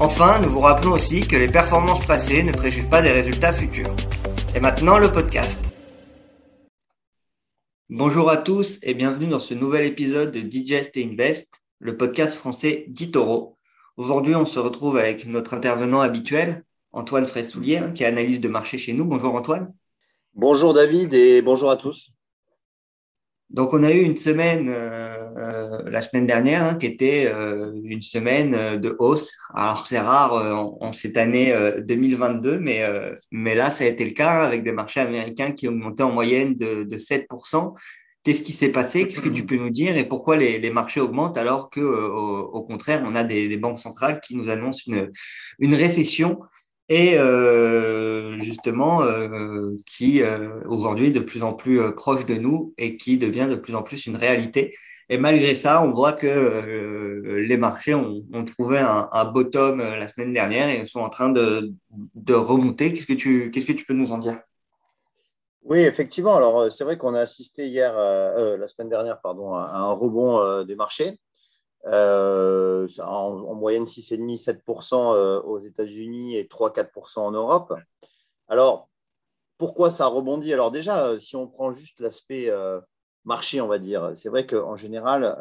Enfin, nous vous rappelons aussi que les performances passées ne préjugent pas des résultats futurs. Et maintenant, le podcast. Bonjour à tous et bienvenue dans ce nouvel épisode de Digest et Invest, le podcast français d'Itoro. Aujourd'hui, on se retrouve avec notre intervenant habituel, Antoine Fraissoulier, qui est analyste de marché chez nous. Bonjour Antoine. Bonjour David et bonjour à tous. Donc, on a eu une semaine euh, euh, la semaine dernière hein, qui était euh, une semaine de hausse. Alors, c'est rare en, cette année 2022, mais, mais là, ça a été le cas avec des marchés américains qui monté en moyenne de, de 7%. Qu'est-ce qui s'est passé? Qu'est-ce que tu peux nous dire? Et pourquoi les, marchés augmentent alors que, au, contraire, on a des, banques centrales qui nous annoncent une récession? Et euh, justement euh, qui euh, aujourd'hui est de plus en plus proche de nous et qui devient de plus en plus une réalité. Et malgré ça, on voit que les marchés ont, trouvé un, bottom la semaine dernière et sont en train de, de remonter. Qu'est-ce que tu qu'est-ce que tu peux nous en dire? Oui, effectivement. Alors c'est vrai qu'on a assisté hier, la semaine dernière, pardon, à un rebond des marchés. Euh, en, moyenne 6,5-7% aux États-Unis et 3-4% en Europe. Alors, pourquoi ça rebondit? Alors déjà, euh, si on prend juste l'aspect euh, marché, on va dire, c'est vrai qu'en général,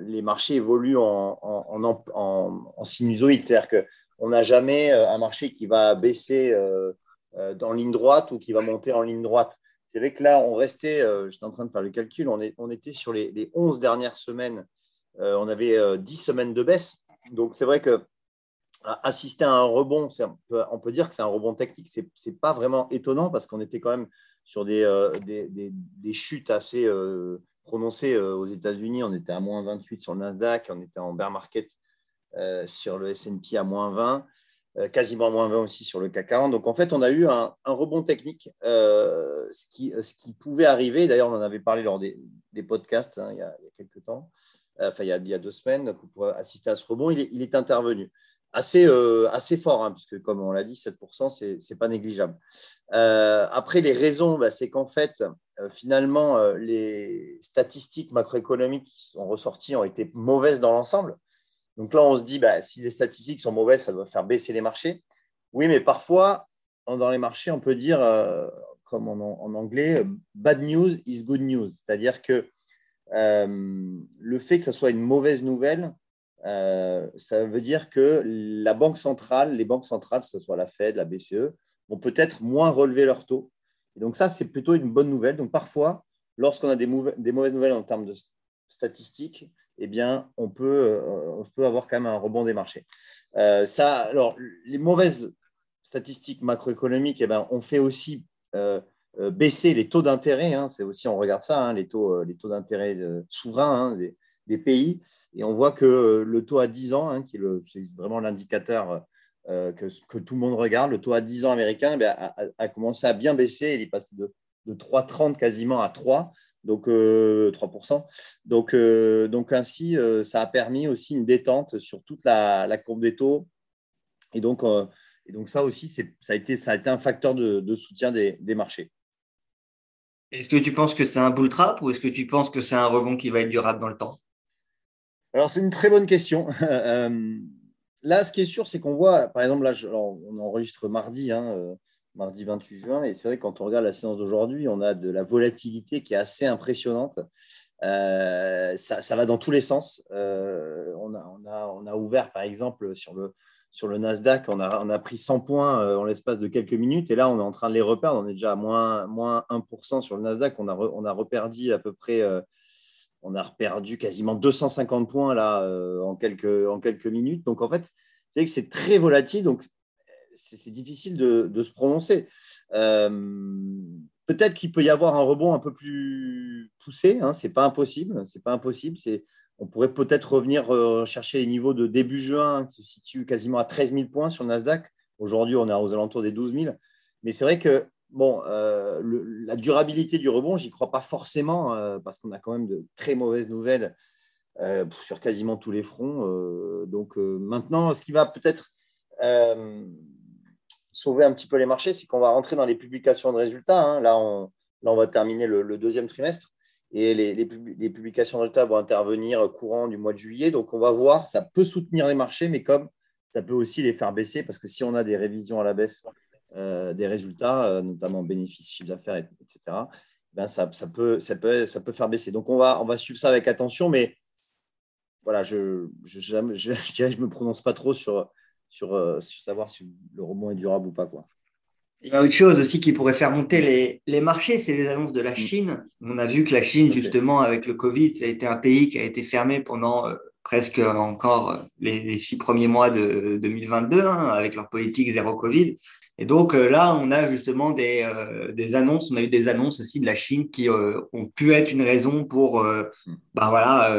les marchés évoluent en, en, sinusoïde, c'est-à-dire qu'on n'a jamais un marché qui va baisser en ligne droite ou qui va monter en ligne droite. C'est vrai que là, on restait, j'étais en train de faire le calcul, on, était sur les, les 11 dernières semaines euh, on avait 10 euh, semaines de baisse. Donc, c'est vrai que assister à un rebond, on peut dire que c'est un rebond technique. Ce n'est pas vraiment étonnant parce qu'on était quand même sur des, euh, chutes assez prononcées aux États-Unis. On était à moins 28 sur le Nasdaq, on était en bear market sur le S&P à moins 20, quasiment à moins 20 aussi sur le CAC 40. Donc en fait, on a eu un, rebond technique, ce, qui, pouvait arriver. D'ailleurs, on en avait parlé lors des, podcasts hein, il, y a, il, y a, quelques temps. Euh, enfin il y, a, deux semaines, pour assister à ce rebond, il est, intervenu. Assez, euh, fort, hein, puisque comme on l'a dit, 7%, ce n'est pas négligeable. Euh, après, les raisons, bah, c'est qu'en fait, finalement, les statistiques macroéconomiques qui sont ressorties ont été mauvaises dans l'ensemble. Donc là, on se dit, bah, si les statistiques sont mauvaises, ça doit faire baisser les marchés. Oui, mais parfois, dans les marchés, on peut dire, comme en, anglais, bad news is good news. C'est-à-dire que le fait que ça soit une mauvaise nouvelle, euh, ça veut dire que la banque centrale, les banques centrales, que ce soit la Fed, la BCE, vont peut-être moins relever leurs taux. Et donc ça, c'est plutôt une bonne nouvelle. Donc parfois, lorsqu'on a des, mauvaises nouvelles en termes de statistiques, eh bien, on peut, euh, on peut avoir quand même un rebond des marchés. ça, alors, les mauvaises statistiques macroéconomiques, eh bien, on fait aussi euh, baisser les taux d'intérêt. Hein, c'est aussi, on regarde ça, hein, les taux, euh, les taux d'intérêt euh, souverains hein, des, pays. Et on voit que le taux à 10 ans, qui est, vraiment l'indicateur que, tout le monde regarde, le taux à 10 ans américain eh a, commencé à bien baisser. Il est passé de, de 3,30 quasiment à 3 donc 3%. Donc, donc ainsi, ça a permis aussi une détente sur toute la, courbe des taux. Et donc, et donc ça aussi, ça a, été, ça a été un facteur de, soutien des, marchés. Est-ce que tu penses que c'est un bull trap ou est-ce que tu penses que c'est un rebond qui va être durable dans le temps? Alors, c'est une très bonne question. Euh, là, ce qui est sûr, c'est qu'on voit, par exemple, là, on enregistre mardi, hein, euh, mardi 28 juin, et c'est vrai que quand on regarde la séance d'aujourd'hui, on a de la volatilité qui est assez impressionnante. Euh, ça, va dans tous les sens. on, a, on, a, on, a, ouvert, par exemple, sur le, sur le Nasdaq, on a, on a pris 100 points euh, en l'espace de quelques minutes. Et là, on est en train de les reperdre. On est déjà à moins, moins 1% sur le Nasdaq. On a, on a reperdu à peu près, euh, on a quasiment 250 points là euh, en, quelques, en quelques minutes. Donc, en fait, c'est que c'est très volatile. Donc, c'est difficile de, de, se prononcer. Peut-être qu'il peut y avoir un rebond un peu plus poussé. Hein, c'est pas impossible. C'est pas impossible. C'est on pourrait peut-être revenir euh, chercher les niveaux de début juin qui se situent quasiment à 13 000 points sur le Nasdaq. Aujourd'hui, on est aux alentours des 12 000. Mais c'est vrai que bon, la durabilité du rebond, j'y crois pas forcément parce qu'on a quand même de très mauvaises nouvelles sur quasiment tous les fronts. donc maintenant, ce qui va peut-être sauver un petit peu les marchés, c'est qu'on va rentrer dans les publications de résultats. Hein. Là, on va terminer le, deuxième trimestre et les, les, publications de résultats vont intervenir courant du mois de juillet. Donc, on va voir, ça peut soutenir les marchés, mais comme ça peut aussi les faire baisser, parce que si on a des révisions à la baisse euh, des résultats, euh, notamment bénéfices, chiffre d'affaires, etc., ben ça, ça, peut, ça, peut, ça peut faire baisser. Donc, on va, on va suivre ça avec attention, mais voilà, je je, je, je, je me prononce pas trop sur, euh, sur, savoir si le rebond est durable ou pas. Quoi. Il y a autre chose aussi qui pourrait faire monter les, les marchés, c'est les annonces de la mm. Chine. On a vu que la Chine, justement, avec le Covid, ça a été un pays qui a été fermé pendant euh, presque encore les, six premiers mois de 2022, hein, avec leur politique zéro Covid. Et donc euh, là, on a justement des, des, annonces, on a eu des annonces aussi de la Chine qui ont pu être une raison pour mm. bah, voilà,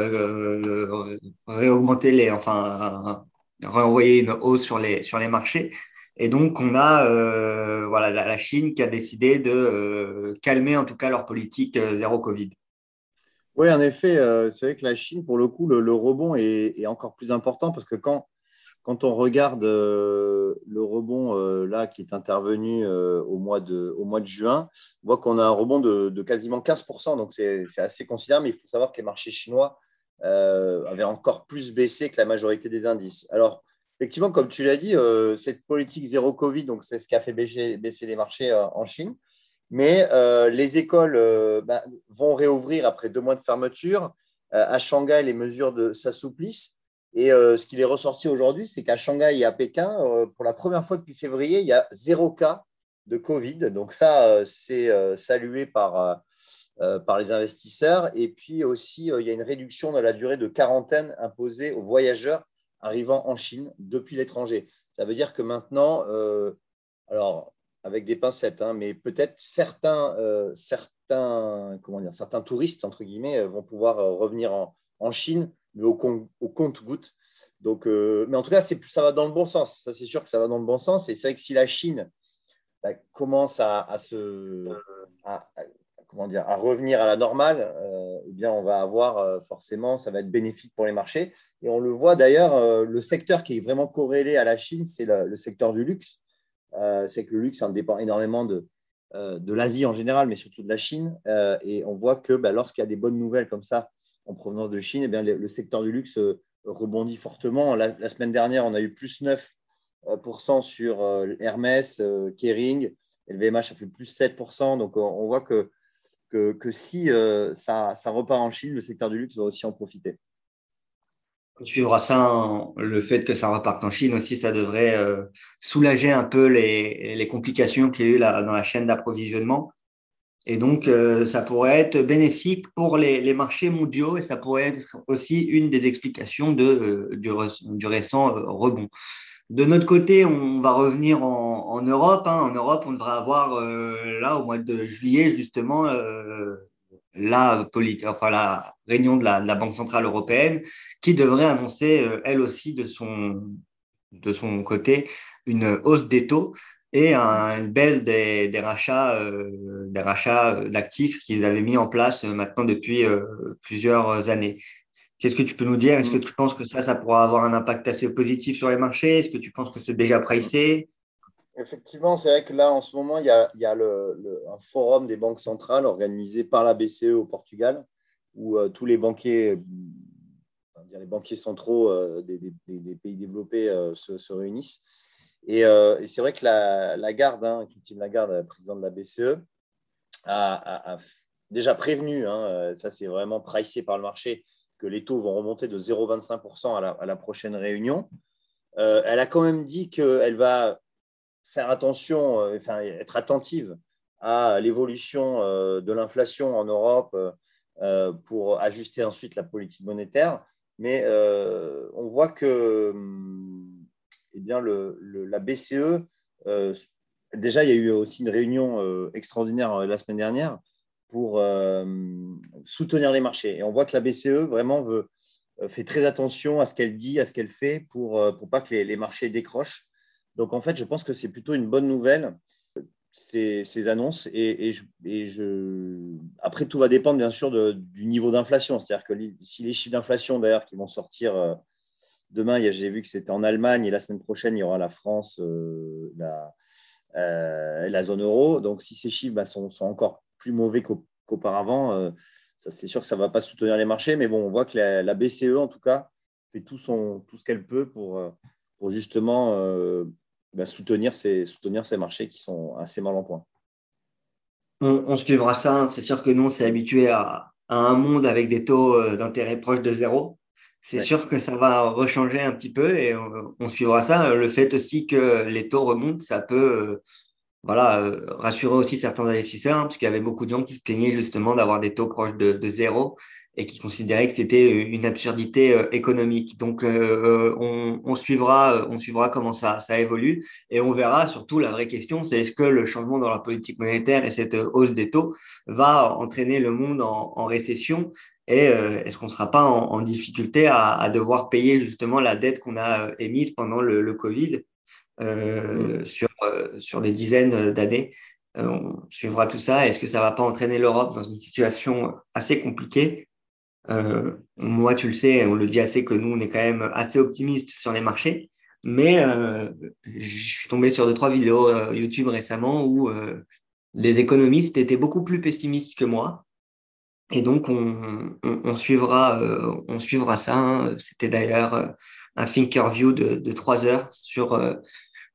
réaugmenter les, enfin, renvoyer une hausse sur les, sur les marchés. Et donc, on a euh, voilà, la, Chine qui a décidé de euh, calmer en tout cas leur politique euh, zéro Covid. Oui, en effet, c'est vrai que la Chine, pour le coup, le, rebond est, encore plus important parce que quand, quand on regarde le rebond là qui est intervenu au, mois de, au mois de juin, on voit qu'on a un rebond de, de quasiment 15%. Donc, c'est assez considérable. Mais il faut savoir que les marchés chinois avait encore plus baissé que la majorité des indices. Alors, effectivement, comme tu l'as dit, euh, cette politique zéro Covid, donc c'est ce qui a fait baisser, les marchés euh, en Chine. Mais les écoles ben, vont réouvrir après deux mois de fermeture. à Shanghai, les mesures s'assouplissent. Et ce qui est ressorti aujourd'hui, c'est qu'à Shanghai et à Pékin, pour la première fois depuis février, il y a zéro cas de Covid. Donc ça, c'est salué par euh, par les investisseurs. Et puis aussi, euh, il y a une réduction de la durée de quarantaine imposée aux voyageurs arrivant en Chine depuis l'étranger. Ça veut dire que maintenant, euh, alors avec des pincettes, hein, mais peut-être certains, certains, comment dire, certains touristes, entre guillemets, vont pouvoir revenir en, Chine, mais au, compte-goutte. Donc, mais en tout cas, ça va dans le bon sens. Ça, c'est sûr que ça va dans le bon sens. Et c'est vrai que si la Chine bah, commence à, se, à revenir à la normale, euh, eh bien, on va avoir euh, forcément, ça va être bénéfique pour les marchés. Et on le voit d'ailleurs, euh, le secteur qui est vraiment corrélé à la Chine, c'est le, secteur du luxe. c'est que le luxe en dépend énormément de, de l'Asie en général, mais surtout de la Chine. et on voit que bah, lorsqu'il y a des bonnes nouvelles comme ça en provenance de Chine, eh bien, le, secteur du luxe rebondit fortement. La, semaine dernière, on a eu plus 9% sur Hermès, Kering. Et le VMH a fait plus 7%. Donc, on voit que que, si euh, ça, repart en Chine, le secteur du luxe va aussi en profiter. On suivra ça, le fait que ça reparte en Chine aussi, ça devrait euh, soulager un peu les, complications qu'il y a eu dans la chaîne d'approvisionnement. Et donc, euh, ça pourrait être bénéfique pour les, marchés mondiaux et ça pourrait être aussi une des explications du, récent rebond. De notre côté, on va revenir en, Europe. Hein. En Europe, on devrait avoir euh, là au mois de juillet justement euh, la, enfin, la réunion de la, Banque centrale européenne qui devrait annoncer euh, elle aussi de son, de son côté une hausse des taux et une baisse des, des rachats, des rachats d'actifs qu'ils avaient mis en place maintenant depuis plusieurs années. Qu'est-ce que tu peux nous dire? Est-ce que mm. tu penses que ça, ça pourra avoir un impact assez positif sur les marchés? Est-ce que tu penses que c'est déjà pricé? Effectivement, c'est vrai que là, en ce moment, il y a, le, un forum des banques centrales organisé par la BCE au Portugal, où euh, tous les banquiers, les banquiers centraux euh, des, pays développés euh, se, se, réunissent. Et, c'est vrai que la, la garde, hein, Christine Lagarde, présidente de la BCE, a, déjà prévenu, hein, ça c'est vraiment pricé par le marché, que les taux vont remonter de 0,25% à la, prochaine réunion. Elle a quand même dit qu'elle va faire attention, euh, enfin, être attentive à l'évolution euh, de l'inflation en Europe pour ajuster ensuite la politique monétaire. Mais on voit que eh bien, le, la BCE, déjà, il y a eu aussi une réunion extraordinaire la semaine dernière pour euh, soutenir les marchés. Et on voit que la BCE vraiment veut, euh, fait très attention à ce qu'elle dit, à ce qu'elle fait pour ne euh, pas que les, marchés décrochent. Donc en fait, je pense que c'est plutôt une bonne nouvelle. ces, annonces. Et, je, Après, tout va dépendre bien sûr du niveau d'inflation. C'est-à-dire que si les chiffres d'inflation, d'ailleurs, qui vont sortir euh, demain, j'ai vu que c'était en Allemagne et la semaine prochaine, il y aura la France, euh, la, euh, la, zone euro. Donc, si ces chiffres bah, sont, encore plus mauvais qu'auparavant, c'est sûr que ça ne va pas soutenir les marchés. Mais bon, on voit que la, BCE, en tout cas, fait tout, son, tout ce qu'elle peut pour justement bah, soutenir, ces, soutenir ces marchés qui sont assez mal en point. On, suivra ça. Hein. C'est sûr que nous, on s'est habitué à, un monde avec des taux euh, d'intérêt proches de zéro. C'est sûr que ça va rechanger un petit peu et on, suivra ça. Le fait aussi que les taux remontent, ça peut euh, voilà, euh, rassurer aussi certains investisseurs, hein, parce qu'il y avait beaucoup de gens qui se plaignaient justement d'avoir des taux proches de, zéro et qui considéraient que c'était une absurdité euh, économique. Donc, euh, on, suivra, on suivra comment ça, ça évolue et on verra surtout la vraie question, c'est est-ce que le changement dans la politique monétaire et cette hausse des taux va entraîner le monde en, récession et est-ce qu'on ne sera pas en, difficulté à, devoir payer justement la dette qu'on a émise pendant le Covid euh, mm. sur, euh, sur les dizaines d'années. Euh, on suivra tout ça. Est-ce que ça ne va pas entraîner l'Europe dans une situation assez compliquée? Moi, tu le sais, on le dit assez que nous, on est quand même assez optimiste sur les marchés. Mais je suis tombé sur deux, trois vidéos YouTube récemment où les économistes étaient beaucoup plus pessimistes que moi. Et donc, on, on, suivra, on suivra ça. Hein. C'était d'ailleurs un thinker view de, trois heures sur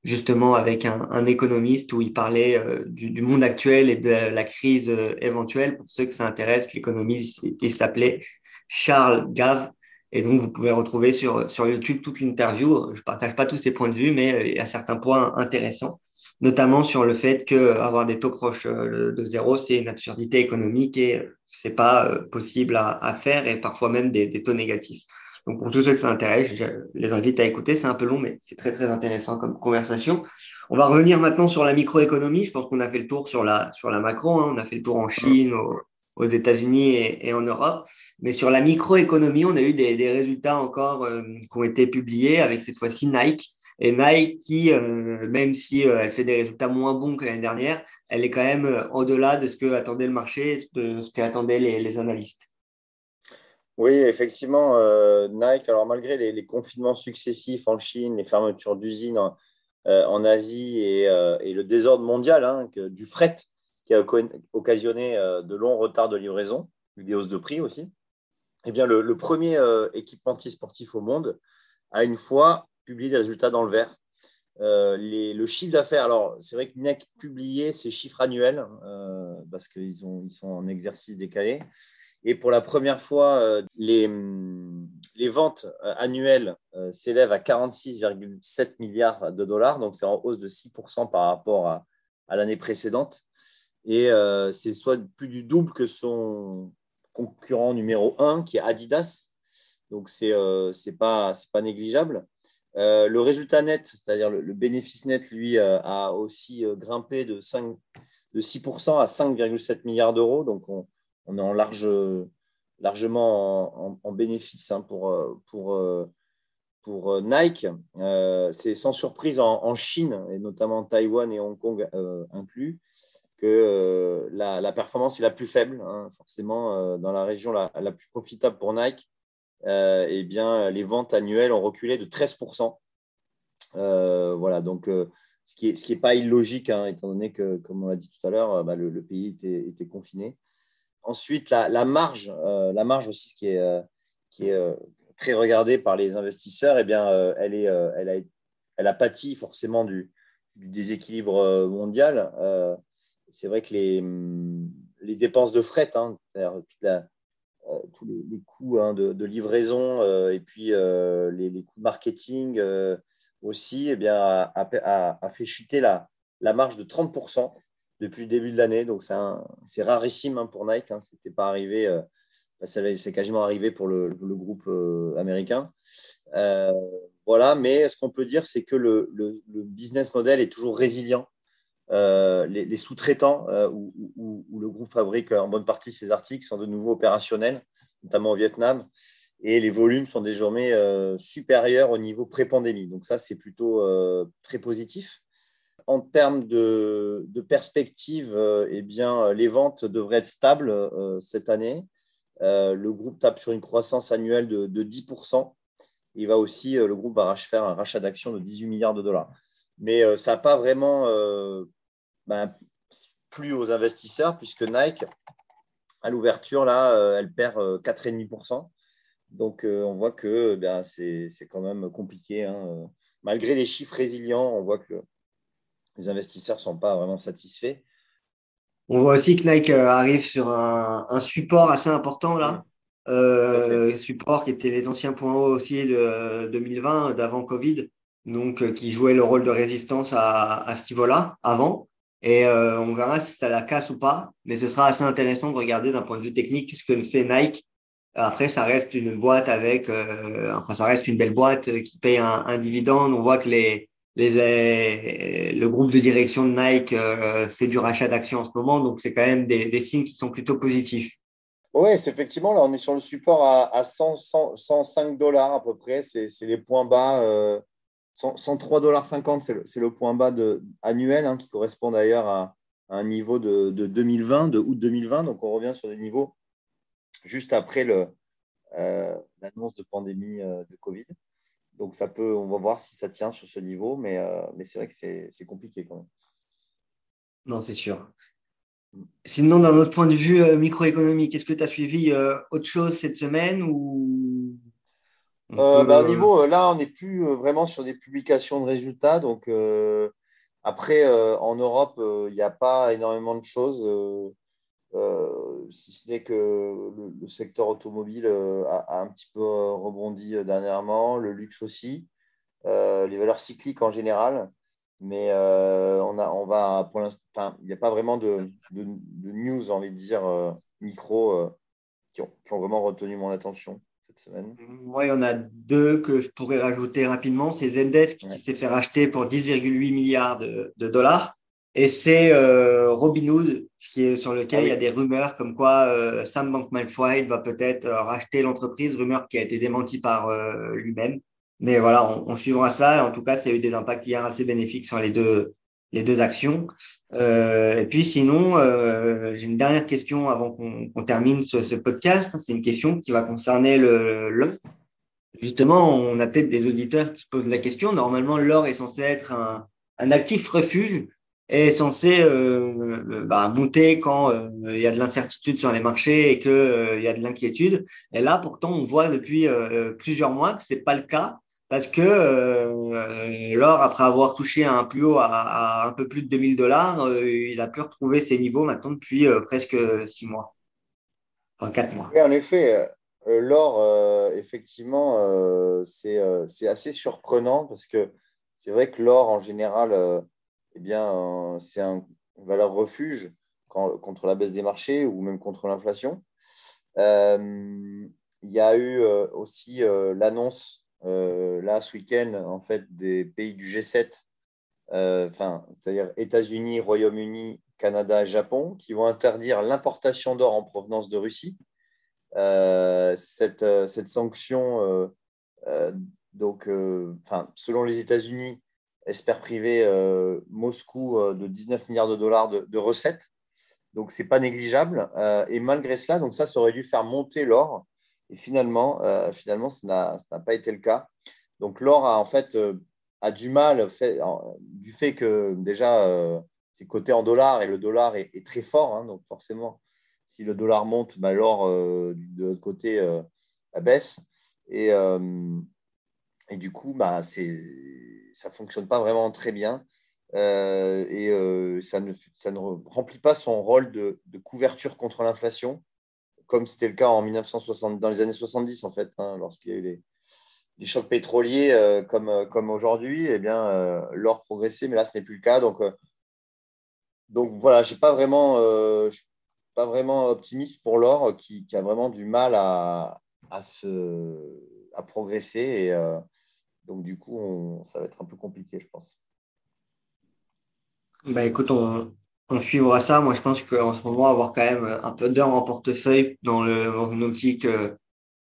justement avec un, économiste où il parlait euh, du, monde actuel et de la crise euh, éventuelle. Pour ceux que ça intéresse, l'économiste, il s'appelait Charles Gave. Et donc, vous pouvez retrouver sur, sur YouTube toute l'interview. Je partage pas tous ses points de vue, mais euh, il y a certains points intéressants, notamment sur le fait que avoir des taux proches de zéro, c'est une absurdité économique et c'est pas possible à, faire et parfois même des taux négatifs. Donc, pour tous ceux que ça intéresse, je les invite à écouter. C'est un peu long, mais c'est très, très intéressant comme conversation. On va revenir maintenant sur la microéconomie. Je pense qu'on a fait le tour sur la, sur la macro. Hein. On a fait le tour en Chine, aux, États-Unis et, en Europe. Mais sur la microéconomie, on a eu des, des résultats encore euh, qui ont été publiés avec cette fois-ci Nike. Et Nike, qui, euh, même si euh, elle fait des résultats moins bons que l'année dernière, elle est quand même au-delà de ce que attendait le marché, de ce qu'attendaient les, les analystes. Oui, effectivement, euh, Nike, alors malgré les, confinements successifs en Chine, les fermetures d'usines en, euh, Asie euh, et, le désordre mondial hein, du fret qui a occasionné de longs retards de livraison, des hausses de prix aussi, eh bien, le, premier équipementier sportif au monde a une fois publié des résultats dans le vert. le chiffre d'affaires, alors c'est vrai que Nike publiait ses chiffres annuels parce qu'ils ils sont en exercice décalé. Et pour la première fois, euh, les, ventes euh, annuelles euh, s'élèvent à 46,7 milliards de dollars, donc c'est en hausse de 6% par rapport à, l'année précédente. Et c'est soit plus du double que son concurrent numéro 1, qui est Adidas. Donc, ce n'est pas, pas négligeable. le résultat net, c'est-à-dire le, bénéfice net, lui, a aussi grimpé de, 5, de 6% à 5,7 milliards d'euros. Donc, on, on est en large, largement en, bénéfice hein, pour, pour Nike. Euh, c'est sans surprise en, Chine, et notamment Taïwan et Hong Kong euh, inclus, que euh, la, performance est la plus faible. Hein, forcément, dans la région la, plus profitable pour Nike, eh bien, les ventes annuelles ont reculé de 13%. voilà, donc ce qui n'est pas illogique, hein, étant donné que, comme on l'a dit tout à l'heure, bah, le, pays était confiné. Ensuite, la, marge, euh, la marge aussi qui est, euh, qui est euh, très regardée par les investisseurs, eh bien, elle, est, elle, a, elle a pâti forcément du, déséquilibre mondial. c'est vrai que les, les, dépenses de fret, hein, tous les, coûts hein, de, livraison et puis les, coûts de marketing aussi, eh bien, a, a, fait chuter la, la marge de 30% depuis le début de l'année. Donc, c'est rarissime hein, pour Nike. Hein. C'était pas arrivé. Euh, c'est quasiment arrivé pour le, groupe euh, américain. Euh, voilà, mais ce qu'on peut dire, c'est que le, business model est toujours résilient. les, sous-traitants où, le groupe fabrique en bonne partie ses articles sont de nouveau opérationnels, notamment au Vietnam, et les volumes sont désormais supérieurs au niveau pré-pandémie. Donc ça, c'est plutôt très positif. En termes de, de perspective, eh bien, les ventes devraient être stables cette année. le groupe tape sur une croissance annuelle de, de 10%. Il va aussi, le groupe va faire un rachat d'actions de 18 milliards de dollars. Mais ça n'a pas vraiment ben, plu aux investisseurs puisque Nike, à l'ouverture, là, elle perd 4,5%. Donc, on voit que ben, c'est quand même compliqué. Hein, malgré les chiffres résilients, on voit que les investisseurs ne sont pas vraiment satisfaits. On voit aussi que Nike euh, arrive sur un, support assez important là. Euh, support qui était les anciens points hauts aussi de 2020, d'avant Covid, donc euh, qui jouait le rôle de résistance à, ce niveau-là avant. Et on verra si ça la casse ou pas, mais ce sera assez intéressant de regarder d'un point de vue technique ce que fait Nike. Après, ça reste une boîte avec, enfin, ça reste une belle boîte qui paye un, un dividende. On voit que les, les, le groupe de direction de Nike euh, fait du rachat d'actions en ce moment, donc c'est quand même des, signes qui sont plutôt positifs. Oui, c'est effectivement, là on est sur le support à, à 105 dollars à peu près, c'est les points bas, euh, 103,50 dollars, c'est le, point bas de, annuel hein, qui correspond d'ailleurs à, un niveau de, 2020, de août 2020, donc on revient sur des niveaux juste après euh, l'annonce de pandémie euh, de Covid. Donc, ça peut, on va voir si ça tient sur ce niveau, mais, euh, mais c'est vrai que c'est compliqué quand même. Non, c'est sûr. Sinon, d'un autre point de vue euh, microéconomique, est-ce que tu as suivi euh, autre chose cette semaine ou bah, Au niveau, là, on n'est plus vraiment sur des publications de résultats. Donc, après, en Europe, il n'y a pas énormément de choses. Euh, si ce n'est que le, secteur automobile euh, a, un petit peu euh, rebondi dernièrement, le luxe aussi, les valeurs cycliques en général. Mais on, a, on va pour l'instant, il n'y a pas vraiment de, de, news, envie de dire, micro qui ont, qui, ont, vraiment retenu mon attention cette semaine. Moi, il y en a deux que je pourrais rajouter rapidement. C'est Zendesk qui s'est fait racheter pour 10,8 milliards de, de dollars. Et c'est euh, Robinhood qui est, sur lequel ah il y a des rumeurs comme quoi euh, Sam Bankman-Fried va peut-être euh, racheter l'entreprise, rumeur qui a été démentie par lui-même. Mais voilà, on, suivra ça. En tout cas, ça a eu des impacts hier assez bénéfiques sur les deux, les deux actions. et puis sinon, j'ai une dernière question avant qu'on termine ce, podcast. C'est une question qui va concerner le Justement, on a peut-être des auditeurs qui se posent la question. Normalement, l'or est censé être un, un actif refuge est censé euh, euh, bah, monter quand euh, il y a de l'incertitude sur les marchés et qu'il y a de l'inquiétude. Et là, pourtant, on voit depuis plusieurs mois que c'est pas le cas parce que l'or, après avoir touché un plus haut à, un peu plus de 2000 dollars, il a pu retrouver ses niveaux maintenant depuis presque six mois, enfin quatre mois. Oui, en effet, l'or, effectivement, c'est assez surprenant parce que c'est vrai que l'or, en général, eh bien, euh, c'est une valeur refuge contre la baisse des marchés ou même contre l'inflation. Euh, il y a eu euh, aussi l'annonce là ce week-end en fait des pays du G7, enfin, c'est-à-dire États-Unis, Royaume-Uni, Canada et Japon, qui vont interdire l'importation d'or en provenance de Russie. cette, cette, sanction, donc, enfin, selon les États-Unis, espère priver euh, Moscou euh, de 19 milliards de dollars de, recettes. Donc, ce n'est pas négligeable. Euh, et malgré cela, donc ça, aurait dû faire monter l'or. Et finalement, finalement ça n'a pas été le cas. Donc, l'or a en fait a du mal du fait que déjà, c'est coté en dollars et le dollar est, très fort. Hein. donc, forcément, si le dollar monte, bah, l'or de l'autre côté baisse. Et, et du coup, bah, ça ne fonctionne pas vraiment très bien. Euh, et euh, ça, ne, ça, ne, remplit pas son rôle de, couverture contre l'inflation, comme c'était le cas en 1960, dans les années 70, en fait, hein, lorsqu'il y a eu les, les chocs pétroliers euh, comme, comme aujourd'hui, eh bien, l'or progressait, mais là, ce n'est plus le cas. Donc, donc voilà, je ne suis pas vraiment, optimiste pour l'or qui, a vraiment du mal à, à, se, à progresser. Donc, du coup, ça va être un peu compliqué, je pense. Bah, écoute, on, suivra ça. Moi, je pense qu'en ce moment, avoir quand même un peu d'or en portefeuille dans, le, une optique, euh,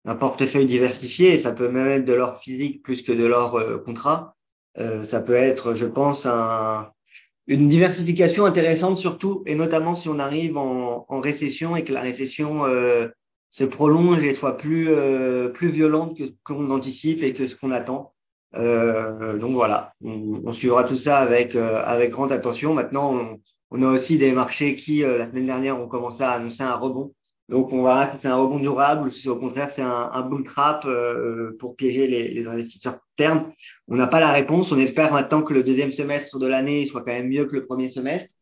un portefeuille diversifié, ça peut même être de l'or physique plus que de l'or euh, contrat. Euh, ça peut être, je pense, un, une diversification intéressante surtout, et notamment si on arrive en, récession et que la récession se prolonge et soit plus, plus violente que qu'on anticipe et que ce qu'on attend. Euh, donc voilà, on, suivra tout ça avec, avec grande attention. Maintenant, on, a aussi des marchés qui, la semaine dernière, ont commencé à annoncer un rebond. Donc, on verra si c'est un rebond durable ou si au contraire c'est un, un bull trap euh, pour piéger les, les investisseurs terme. On n'a pas la réponse. On espère maintenant que le deuxième semestre de l'année soit quand même mieux que le premier semestre.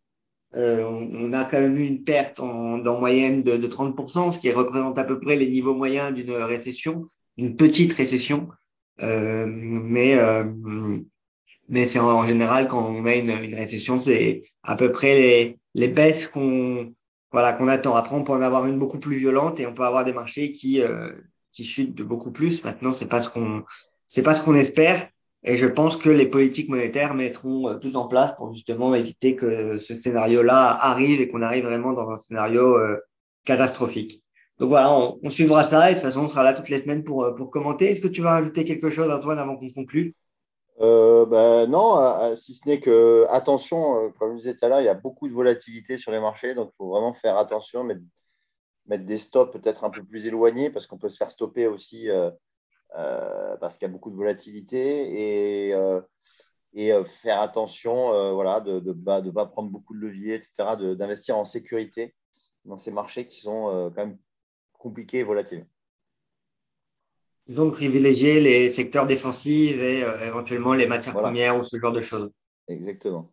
Euh, on, a quand même eu une perte en, en moyenne de, de 30%, ce qui représente à peu près les niveaux moyens d'une récession, une petite récession. Euh, mais euh, mais c'est en, général quand on met une, une récession, c'est à peu près les, les baisses qu'on voilà, qu'on attend. Après, on peut en avoir une beaucoup plus violente et on peut avoir des marchés qui, euh, qui chutent de beaucoup plus. Maintenant, c'est pas ce qu'on, c'est pas ce qu'on espère. Et je pense que les politiques monétaires mettront euh, tout en place pour justement éviter que ce scénario-là arrive et qu'on arrive vraiment dans un scénario euh, catastrophique. Donc voilà, on, suivra ça et de toute façon, on sera là toutes les semaines pour, pour commenter. Est-ce que tu vas ajouter quelque chose, Antoine, avant qu'on conclue? Euh, ben non, si ce n'est que, attention, euh, comme je disais tout à l'heure, il y a beaucoup de volatilité sur les marchés, donc il faut vraiment faire attention, mettre, mettre des stops peut-être un peu plus éloignés, parce qu'on peut se faire stopper aussi euh, parce qu'il y a beaucoup de volatilité, et, faire attention voilà, de ne pas, pas, prendre beaucoup de leviers, etc., d'investir en sécurité dans ces marchés qui sont quand même compliqués et volatiles. Donc, privilégier les secteurs défensifs et euh, éventuellement les matières premières ou ce genre de choses. Exactement.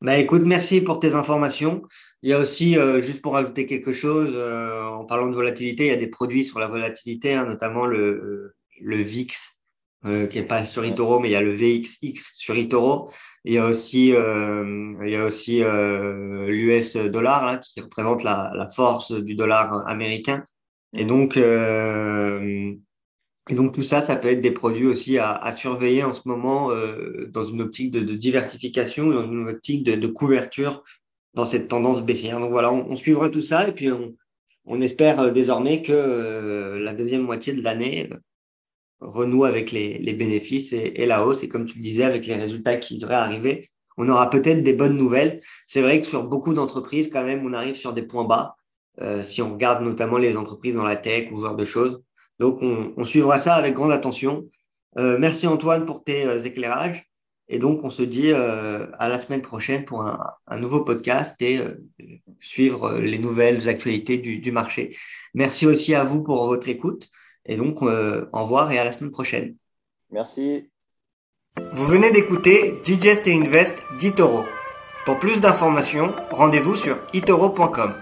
Bah, écoute, merci pour tes informations. Il y a aussi, euh, juste pour ajouter quelque chose, euh, en parlant de volatilité, il y a des produits sur la volatilité, hein, notamment le, le VIX, qui est pas sur eToro, mais il y a le VXX sur eToro. Il y a aussi, il y a aussi l'US dollar qui représente la, la force du dollar américain. Et donc, euh, et donc tout ça, ça peut être des produits aussi à, à surveiller en ce moment euh, dans une optique de, de, diversification, dans une optique de, de, couverture dans cette tendance baissière. Donc voilà, on, on suivra tout ça et puis on, on espère euh, désormais que euh, la deuxième moitié de l'année euh, renoue avec les, les bénéfices et, et, la hausse. Et comme tu le disais, avec les résultats qui devraient arriver, on aura peut-être des bonnes nouvelles. C'est vrai que sur beaucoup d'entreprises, quand même, on arrive sur des points bas. Euh, si on regarde notamment les entreprises dans la tech ou ce genre de choses. Donc, on, on suivra ça avec grande attention. Euh, merci Antoine pour tes euh, éclairages. Et donc, on se dit à la semaine prochaine pour un, un nouveau podcast et suivre les nouvelles actualités du, du, marché. Merci aussi à vous pour votre écoute. Et donc, au revoir et à la semaine prochaine. Merci. Vous venez d'écouter Digest et Invest d'Itoro. Pour plus d'informations, rendez-vous sur itoro.com.